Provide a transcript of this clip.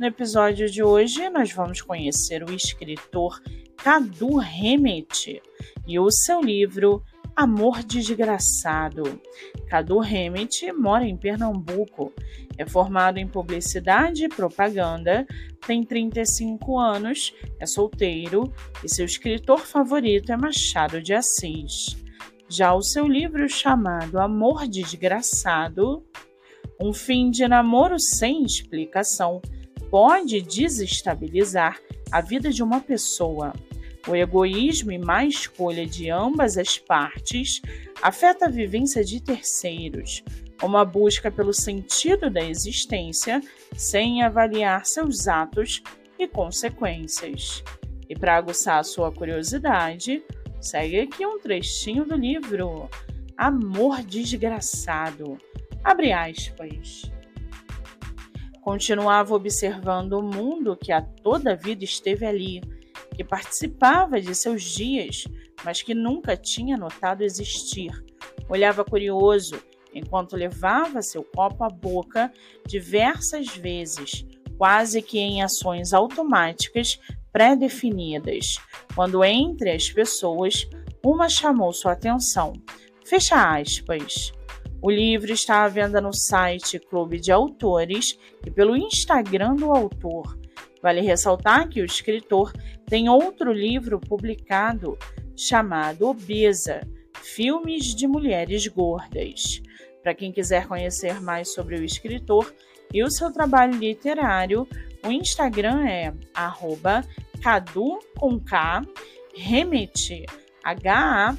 No episódio de hoje, nós vamos conhecer o escritor Cadu Remet e o seu livro Amor Desgraçado. Cadu Remet mora em Pernambuco, é formado em publicidade e propaganda, tem 35 anos, é solteiro e seu escritor favorito é Machado de Assis. Já o seu livro chamado Amor Desgraçado, um fim de namoro sem explicação, pode desestabilizar a vida de uma pessoa. O egoísmo e má escolha de ambas as partes afeta a vivência de terceiros, uma busca pelo sentido da existência sem avaliar seus atos e consequências. E para aguçar a sua curiosidade, Segue aqui um trechinho do livro Amor Desgraçado. Abre aspas. Continuava observando o mundo que a toda vida esteve ali, que participava de seus dias, mas que nunca tinha notado existir. Olhava curioso enquanto levava seu copo à boca diversas vezes, quase que em ações automáticas pré-definidas, quando entre as pessoas uma chamou sua atenção. Fecha aspas. O livro está à venda no site Clube de Autores e pelo Instagram do autor. Vale ressaltar que o escritor tem outro livro publicado chamado Obesa Filmes de Mulheres Gordas. Para quem quiser conhecer mais sobre o escritor e o seu trabalho literário, o Instagram é cadu com K, remete, H-A-M-M-E-T-T.